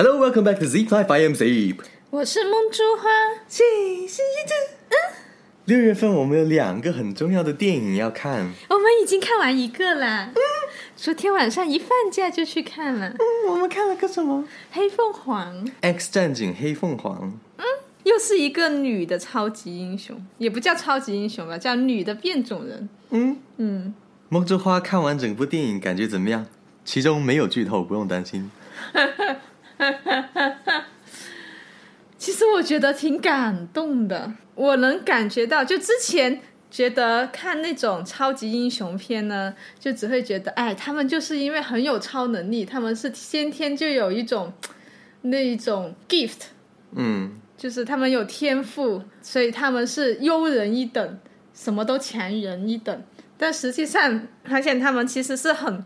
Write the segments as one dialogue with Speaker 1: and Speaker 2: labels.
Speaker 1: Hello, welcome back to Zip Life. I am Zip.
Speaker 2: 我是梦珠花，
Speaker 1: 谢谢六月份我们有两个很重要的电影要看。
Speaker 2: 我们已经看完一个啦。昨天晚上一放假就去看了《
Speaker 1: 我们看了个什么？
Speaker 2: 黑凤凰》，《
Speaker 1: X 战警：黑凤凰》。
Speaker 2: 嗯又是一个女的超级英雄，也不叫超级英雄吧，叫女的变种人。
Speaker 1: 嗯，
Speaker 2: 嗯，
Speaker 1: 梦之花看完整部电影感觉怎么样？其中没有剧透，不用担心。
Speaker 2: 其实我觉得挺感动的，我能感觉到，就之前觉得看那种超级英雄片呢，就只会觉得，哎，他们就是因为很有超能力，他们是先天就有一种那一种 gift，
Speaker 1: 嗯，
Speaker 2: 就是他们有天赋，所以他们是优人一等，什么都强人一等。但实际上，发现他们其实是很，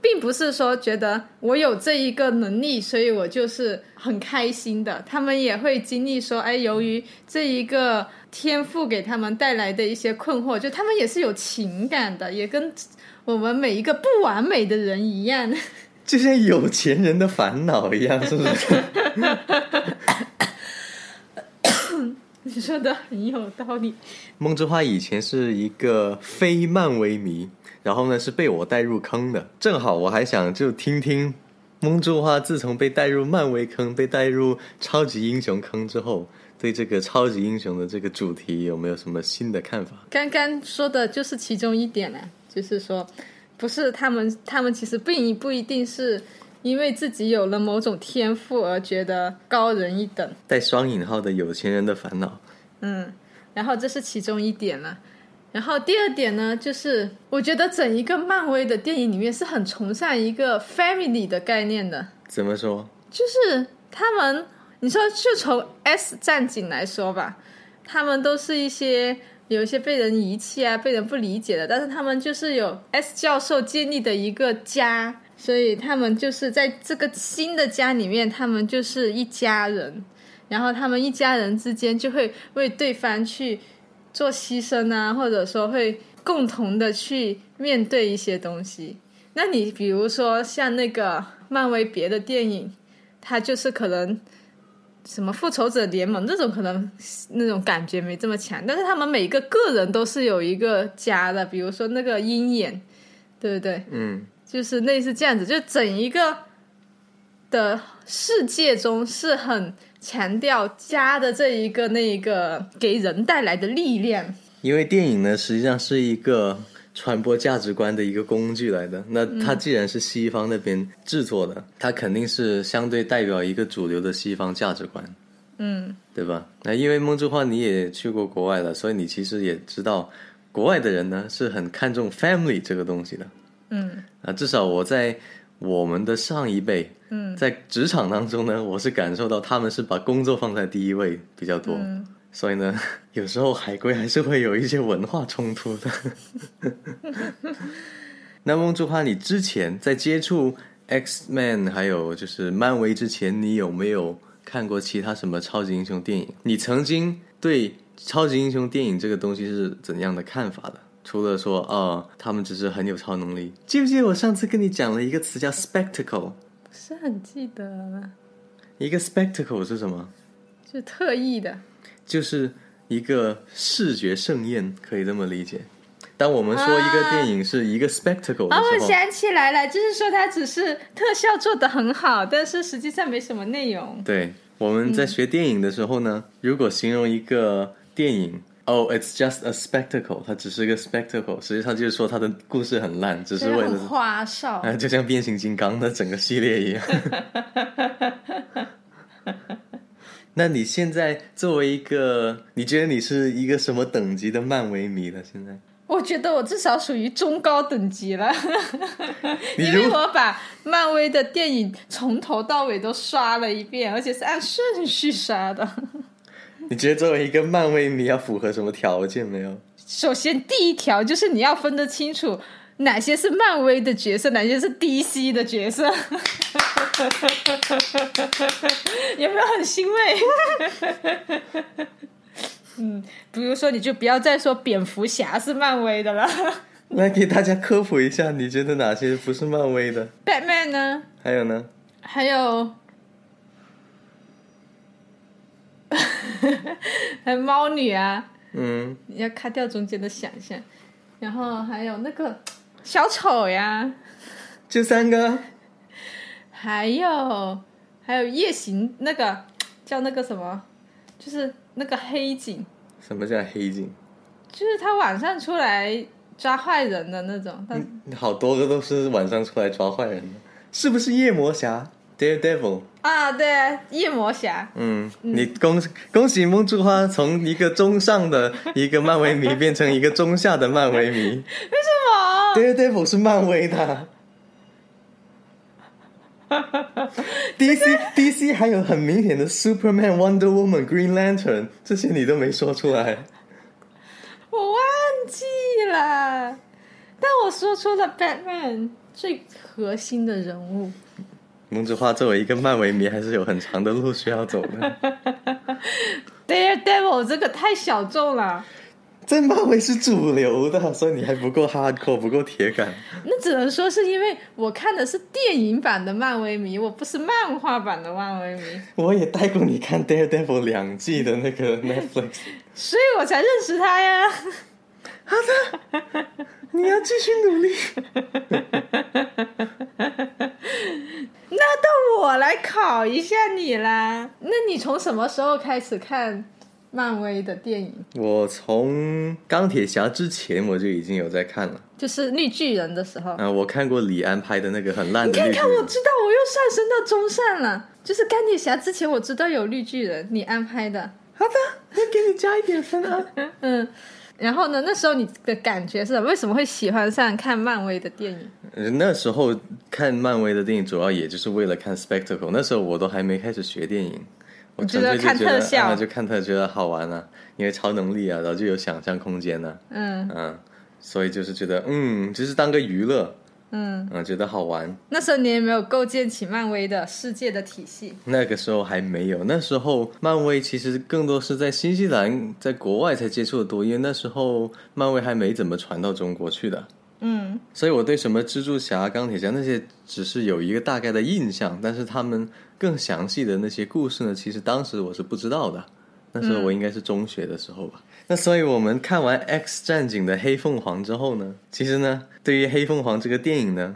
Speaker 2: 并不是说觉得我有这一个能力，所以我就是很开心的。他们也会经历说，哎，由于这一个天赋给他们带来的一些困惑，就他们也是有情感的，也跟我们每一个不完美的人一样。
Speaker 1: 就像有钱人的烦恼一样，是不是？
Speaker 2: 你说的很有道理。
Speaker 1: 梦之花以前是一个非漫威迷，然后呢是被我带入坑的。正好我还想就听听蒙住花自从被带入漫威坑、被带入超级英雄坑之后，对这个超级英雄的这个主题有没有什么新的看法？
Speaker 2: 刚刚说的就是其中一点了，就是说，不是他们，他们其实并不一定是因为自己有了某种天赋而觉得高人一等，
Speaker 1: 带双引号的有钱人的烦恼。
Speaker 2: 嗯，然后这是其中一点了。然后第二点呢，就是我觉得整一个漫威的电影里面是很崇尚一个 family 的概念的，
Speaker 1: 怎么说？
Speaker 2: 就是他们，你说就从 S 战警来说吧，他们都是一些有一些被人遗弃啊、被人不理解的，但是他们就是有 S 教授建立的一个家，所以他们就是在这个新的家里面，他们就是一家人，然后他们一家人之间就会为对方去做牺牲啊，或者说会共同的去面对一些东西。那你比如说像那个漫威别的电影，它就是可能什么复仇者联盟这种，可能那种感觉没这么强，但是他们每个个人都是有一个家的，比如说那个鹰眼，对不对？
Speaker 1: 嗯，
Speaker 2: 就是类似这样子，就整一个的世界中是很强调家的这一个那一个给人带来的力量。
Speaker 1: 因为电影呢，实际上是一个传播价值观的一个工具来的。那它既然是西方那边制作的，它肯定是相对代表一个主流的西方价值观，
Speaker 2: 嗯，
Speaker 1: 对吧？那因为梦之花你也去过国外了，所以你其实也知道，国外的人呢是很看重 family 这个东西的。
Speaker 2: 嗯
Speaker 1: 啊，至少我在我们的上一辈，
Speaker 2: 嗯
Speaker 1: 在职场当中呢，我是感受到他们是把工作放在第一位比较多。
Speaker 2: 嗯
Speaker 1: 所以呢，有时候海归还是会有一些文化冲突的。那梦珠花，你之前在接触 X Man 还有就是漫威之前，你有没有看过其他什么超级英雄电影？你曾经对超级英雄电影这个东西是怎样的看法的？除了说哦、他们只是很有超能力，记不记得我上次跟你讲了一个词叫 spectacle？
Speaker 2: 不是很记得了，
Speaker 1: 一个 spectacle 是什么？
Speaker 2: 是特意的。
Speaker 1: 就是一个视觉盛宴，可以这么理解。当我们说一个电影是一个 spectacle 的
Speaker 2: 哦，我想起来了，就是说它只是特效做的很好，但是实际上没什么内容。
Speaker 1: 对我们在学电影的时候呢，如果形容一个电影。哦、i t s just a spectacle，它只是一个 spectacle，实际上就是说它的故事很烂，只是为了
Speaker 2: 很花哨。
Speaker 1: 啊，就像变形金刚的整个系列一样。那你现在作为一个，你觉得你是一个什么等级的漫威迷了？现在
Speaker 2: 我觉得我至少属于中高等级了，
Speaker 1: 你如
Speaker 2: 因为我把漫威的电影从头到尾都刷了一遍，而且是按顺序刷的。
Speaker 1: 你觉得作为一个漫威迷要符合什么条件没有？
Speaker 2: 首先，第一条就是你要分得清楚哪些是漫威的角色，哪些是 DC 的角色。有没有很欣慰？嗯，比如说，你就不要再说蝙蝠侠是漫威的了
Speaker 1: 来给大家科普一下，你觉得哪些不是漫威的
Speaker 2: ？，Batman 呢？
Speaker 1: 还有呢？
Speaker 2: 还有还有猫女啊，
Speaker 1: 嗯，
Speaker 2: 你要卡掉中间的想象，然后还有那个小丑呀，
Speaker 1: 就三个。
Speaker 2: 还有还有夜行那个叫那个什么，就是那个黑警，
Speaker 1: 什么叫黑警？
Speaker 2: 就是他晚上出来抓坏人的那种，但
Speaker 1: 好多个都是晚上出来抓坏人的，是不是夜魔侠 Daredevil？
Speaker 2: 啊，对，夜魔侠，
Speaker 1: 嗯，你恭恭喜梦之花从一个中上的一个漫威迷变成一个中下的漫威迷。
Speaker 2: 为什么
Speaker 1: ？Daredevil 是漫威的。DC DC 还有很明显的 Superman、Wonder Woman、Green Lantern，这些你都没说出来。
Speaker 2: 我忘记了，但我说出了 Batman 最核心的人物。
Speaker 1: 梦之花作为一个漫威迷，还是有很长的路需要走的。
Speaker 2: Daredevil 这个太小众了，
Speaker 1: 在漫威是主流的，所以你还不够 hardcore，不够铁杆。
Speaker 2: 那只能说是因为我看的是电影版的漫威迷，我不是漫画版的漫威迷，
Speaker 1: 我也带过你看 Daredevil 两季的那个 Netflix。
Speaker 2: 所以我才认识他呀。
Speaker 1: 好的你要继续努力。
Speaker 2: 那到我来考一下你啦。那你从什么时候开始看漫威的电影？
Speaker 1: 我从钢铁侠之前我就已经有在看了。
Speaker 2: 就是绿巨人的时候。
Speaker 1: 啊，我看过李安拍的那个很烂的
Speaker 2: 你看看，我知道我又上升到中上了。就是钢铁侠之前我知道有绿巨人，你安排的。
Speaker 1: 好的，那给你加一点分啊。
Speaker 2: 嗯，然后呢？那时候你的感觉是？为什么会喜欢上看漫威的电影？
Speaker 1: 呃那时候看漫威的电影，主要也就是为了看 spectacle。那时候我都还没开始学电影，我觉得
Speaker 2: 特效
Speaker 1: 啊，就看特觉得好玩啊，因为超能力啊，然后就有想象空间呢、
Speaker 2: 嗯
Speaker 1: 嗯，所以就是觉得嗯，就是当个娱乐，
Speaker 2: 嗯，
Speaker 1: 嗯，觉得好玩。
Speaker 2: 那时候你也没有构建起漫威的世界的体系。
Speaker 1: 那个时候还没有，那时候漫威其实更多是在新西兰，在国外才接触的多，因为那时候漫威还没怎么传到中国去的。
Speaker 2: 嗯
Speaker 1: 所以我对什么蜘蛛侠、钢铁侠那些只是有一个大概的印象，但是他们更详细的那些故事呢，其实当时我是不知道的。那时候我应该是中学的时候吧。那所以我们看完《X 战警》的黑凤凰之后呢，其实呢，对于黑凤凰这个电影呢，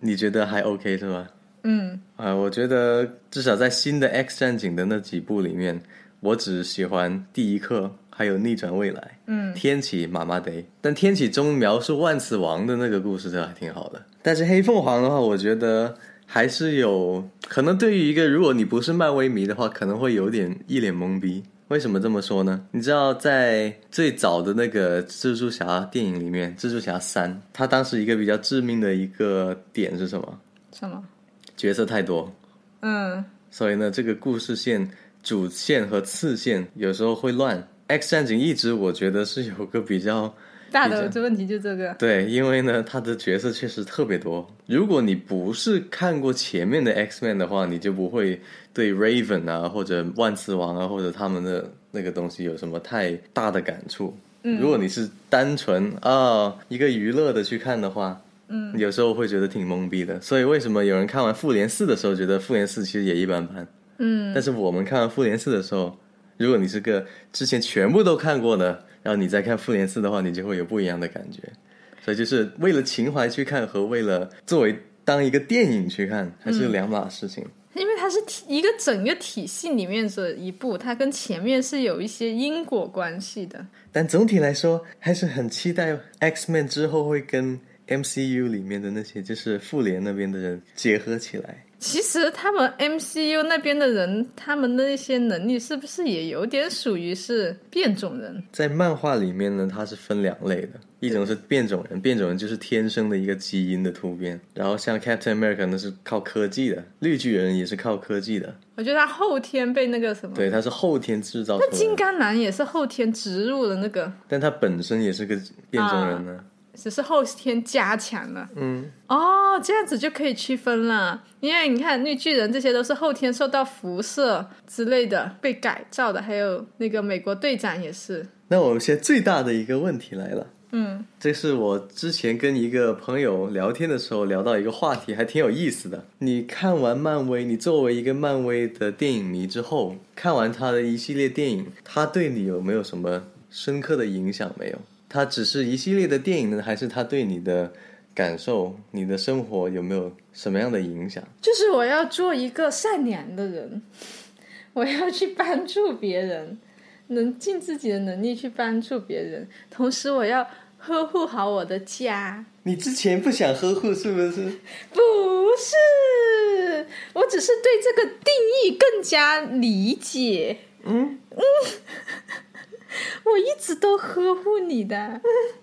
Speaker 1: 你觉得还 OK 是吧？
Speaker 2: 嗯
Speaker 1: 啊、我觉得至少在新的《X 战警》的那几部里面，我只喜欢第一课，还有逆转未来。
Speaker 2: 嗯
Speaker 1: 天启麻麻得，但天启中描述万磁王的那个故事，这还挺好的。但是黑凤凰的话，我觉得还是有可能对于一个如果你不是漫威迷的话，可能会有点一脸懵逼。为什么这么说呢？你知道，在最早的那个蜘蛛侠电影里面，《蜘蛛侠三》，它当时一个比较致命的一个点是什么？
Speaker 2: 什么？
Speaker 1: 角色太多，
Speaker 2: 嗯
Speaker 1: 所以呢，这个故事线主线和次线有时候会乱。X 战警一直我觉得是有个比较
Speaker 2: 大的这问题就这个。
Speaker 1: 对，因为呢，他的角色确实特别多。如果你不是看过前面的 X Man 的话，你就不会对 Raven 啊或者万磁王啊或者他们的那个东西有什么太大的感触。
Speaker 2: 嗯
Speaker 1: 如果你是单纯啊一个娱乐的去看的话，嗯，有时候会觉得挺懵逼的。所以为什么有人看完复联四的时候觉得复联四其实也一般般？
Speaker 2: 嗯
Speaker 1: 但是我们看完复联四的时候，如果你是个之前全部都看过的，然后你再看复联四的话，你就会有不一样的感觉。所以就是为了情怀去看和为了作为当一个电影去看，还是两码事情。
Speaker 2: 因为它是体一个整个体系里面的一部，它跟前面是有一些因果关系的。
Speaker 1: 但总体来说，还是很期待 X Men 之后会跟 MCU 里面的那些就是复联那边的人结合起来。
Speaker 2: 其实他们 MCU 那边的人，他们的那些能力是不是也有点属于是变种人？
Speaker 1: 在漫画里面呢，它是分两类的，一种是变种人，变种人就是天生的一个基因的突变，然后像 Captain America 那是靠科技的，绿巨人也是靠科技的，
Speaker 2: 我觉得他后天被那个什么，
Speaker 1: 对，他是后天制造出来的，
Speaker 2: 金刚狼也是后天植入的那个，
Speaker 1: 但他本身也是个变种人呢。
Speaker 2: 只是后天加强了。
Speaker 1: 嗯，
Speaker 2: 哦，这样子就可以区分了。因为你看绿巨人这些都是后天受到辐射之类的被改造的，还有那个美国队长也是。
Speaker 1: 那我们现在最大的一个问题来了，
Speaker 2: 嗯，
Speaker 1: 这是我之前跟一个朋友聊天的时候聊到一个话题，还挺有意思的。你看完漫威，你作为一个漫威的电影迷之后，看完他的一系列电影，他对你有没有什么深刻的影响没有？他只是一系列的电影呢，还是它对你的感受、你的生活有没有什么样的影响？
Speaker 2: 就是我要做一个善良的人，我要去帮助别人，能尽自己的能力去帮助别人，同时我要呵护好我的家。
Speaker 1: 你之前不想呵护是不是？
Speaker 2: 不是，我只是对这个定义更加理解。
Speaker 1: 嗯嗯
Speaker 2: 我一直都呵护你的，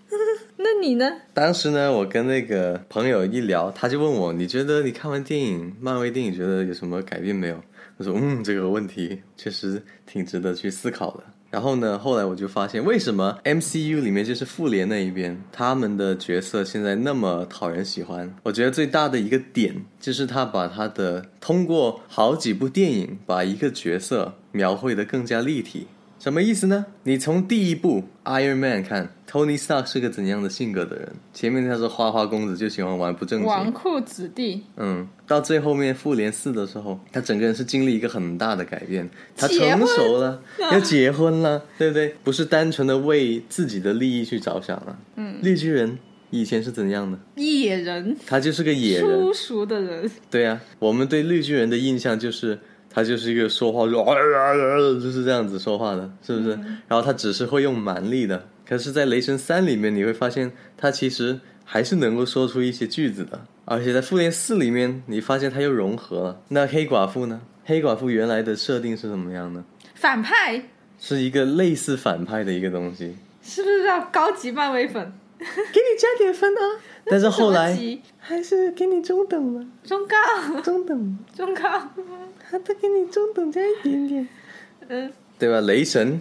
Speaker 2: 那你呢？
Speaker 1: 当时呢，我跟那个朋友一聊，他就问我：“你觉得你看完电影，漫威电影，觉得有什么改变没有？”我说：“嗯，这个问题确实挺值得去思考的。”然后呢，后来我就发现，为什么 MCU 里面就是复联那一边，他们的角色现在那么讨人喜欢？我觉得最大的一个点就是他把他的通过好几部电影，把一个角色描绘的更加立体。什么意思呢？你从第一部 Iron Man 看，Tony Stark 是个怎样的性格的人？前面他是花花公子，就喜欢玩不正经。
Speaker 2: 纨绔子弟，
Speaker 1: 嗯，到最后面复联四的时候，他整个人是经历一个很大的改变，他成熟了，要结婚了，对不对？不是单纯的为自己的利益去着想了。嗯，绿巨人以前是怎样的？
Speaker 2: 野人，
Speaker 1: 他就是个野人。
Speaker 2: 粗俗的人，
Speaker 1: 对啊、我们对绿巨人的印象就是他就是一个说话就哎呀呀，就是这样子说话的，是不是？然后他只是会用蛮力的，可是，在雷神三里面，你会发现他其实还是能够说出一些句子的，而且在复联四里面，你发现他又融合了。那黑寡妇呢？黑寡妇原来的设定是怎么样呢？
Speaker 2: 反派
Speaker 1: 是一个类似反派的一个东西，
Speaker 2: 是不是叫高级漫威粉？
Speaker 1: 给你加点分啊！但是后来 还是给你中等吧，
Speaker 2: 中高，
Speaker 1: 中等，
Speaker 2: 中高，
Speaker 1: 还得给你中等加一点点。
Speaker 2: 嗯
Speaker 1: 对吧？雷神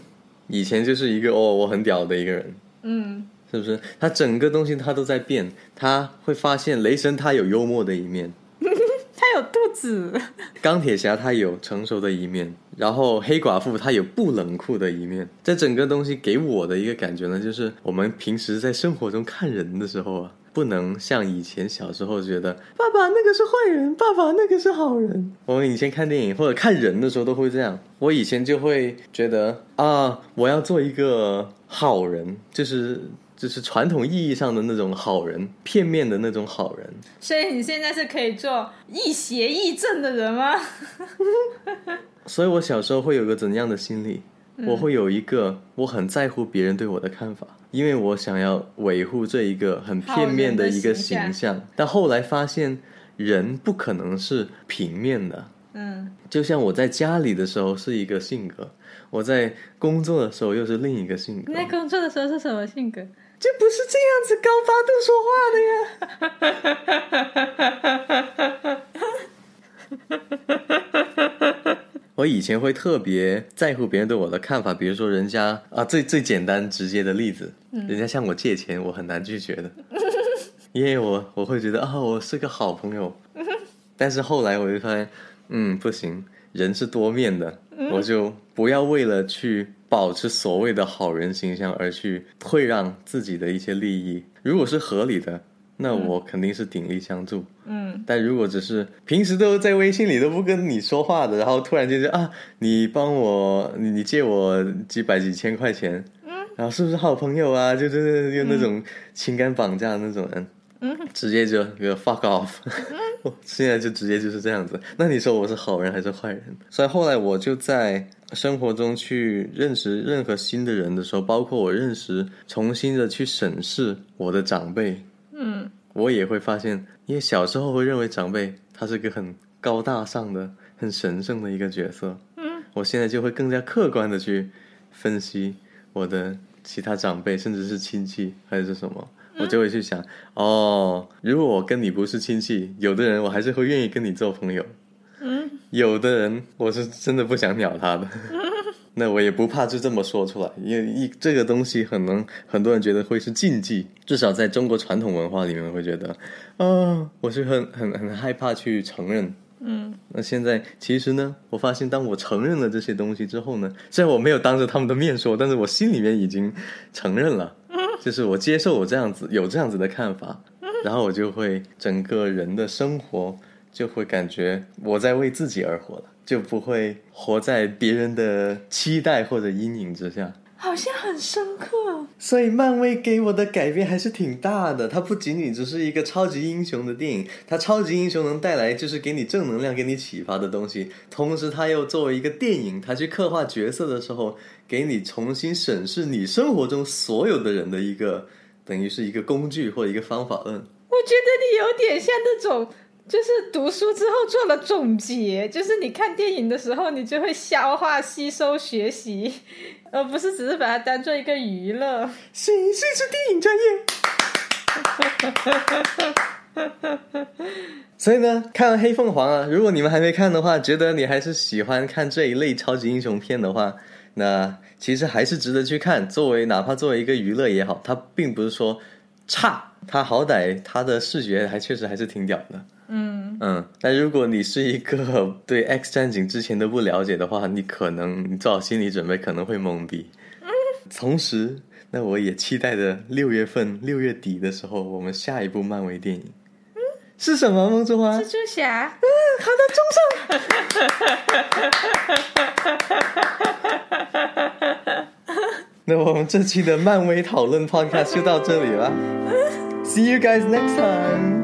Speaker 1: 以前就是一个哦，我很屌的一个人，
Speaker 2: 嗯，
Speaker 1: 是不是？他整个东西他都在变，他会发现雷神他有幽默的一面，
Speaker 2: 他有肚子，
Speaker 1: 钢铁侠他有成熟的一面，然后黑寡妇他有不冷酷的一面。这整个东西给我的一个感觉呢，就是我们平时在生活中看人的时候啊。不能像以前小时候觉得爸爸那个是坏人，爸爸那个是好人。我们以前看电影或者看人的时候都会这样。我以前就会觉得啊，我要做一个好人，就是就是传统意义上的那种好人，片面的那种好人。
Speaker 2: 所以你现在是可以做亦邪亦正的人吗？
Speaker 1: 所以我小时候会有个怎样的心理？我会有一个我很在乎别人对我的看法，因为我想要维护这一个很片面的一个形象。但后来发现，人不可能是平面的。
Speaker 2: 嗯，
Speaker 1: 就像我在家里的时候是一个性格，我在工作的时候又是另一个性格
Speaker 2: 你，在工作的时候是什么性格？
Speaker 1: 就不是这样子高八度说话的呀。我以前会特别在乎别人对我的看法，比如说人家啊，最最简单直接的例子，人家向我借钱，我很难拒绝的，因为我我会觉得啊，我是个好朋友，但是后来我就发现，嗯，不行，人是多面的，我就不要为了去保持所谓的好人形象而去退让自己的一些利益。如果是合理的，那我肯定是鼎力相助。
Speaker 2: 嗯，
Speaker 1: 但如果只是平时都在微信里都不跟你说话的，然后突然间就啊，你帮我，你你借我几百几千块钱，嗯，然后是不是好朋友啊？就就是用那种情感绑架的那种人，嗯，直接就给我 fuck off。我现在就直接就是这样子。那你说我是好人还是坏人？所以后来我就在生活中去认识任何新的人的时候，包括我认识重新的去审视我的长辈，
Speaker 2: 嗯，
Speaker 1: 我也会发现，因为小时候会认为长辈他是个很高大上的、很神圣的一个角色。嗯，我现在就会更加客观的去分析我的其他长辈，甚至是亲戚还是什么，我就会去想，哦，如果我跟你不是亲戚，有的人我还是会愿意跟你做朋友。
Speaker 2: 嗯，
Speaker 1: 有的人我是真的不想鸟他的。那我也不怕就这么说出来，因为一这个东西可能很多人觉得会是禁忌，至少在中国传统文化里面会觉得，啊，我是很很很害怕去承认。
Speaker 2: 嗯，
Speaker 1: 那现在其实呢，我发现当我承认了这些东西之后呢，虽然我没有当着他们的面说，但是我心里面已经承认了。就是我接受我这样子有这样子的看法，然后我就会整个人的生活就会感觉我在为自己而活了，就不会活在别人的期待或者阴影之下。
Speaker 2: 好像很深刻。
Speaker 1: 所以漫威给我的改变还是挺大的，它不仅仅只是一个超级英雄的电影，它超级英雄能带来就是给你正能量、给你启发的东西，同时它又作为一个电影，它去刻画角色的时候，给你重新审视你生活中所有的人的一个，等于是一个工具或者一个方法论。
Speaker 2: 我觉得你有点像那种，就是读书之后做了总结，就是你看电影的时候，你就会消化、吸收、学习，而不是只是把它当做一个娱乐。
Speaker 1: 谁谁是电影专业？所以呢，看完《黑凤凰》啊，如果你们还没看的话，觉得你还是喜欢看这一类超级英雄片的话，那其实还是值得去看。作为哪怕作为一个娱乐也好，它并不是说差，它好歹它的视觉还确实还是挺屌的。
Speaker 2: 嗯，
Speaker 1: 嗯，但如果你是一个 对《X 战警》之前都不了解的话，你可能你做好心理准备，可能会懵逼。同时，那我也期待着六月份、六月底的时候，我们下一部漫威电影。是什么？梦之花？
Speaker 2: 蜘蛛侠。
Speaker 1: 嗯好的，中上。那我们这期的漫威讨论 Podcast 就到这里了。See you guys next time.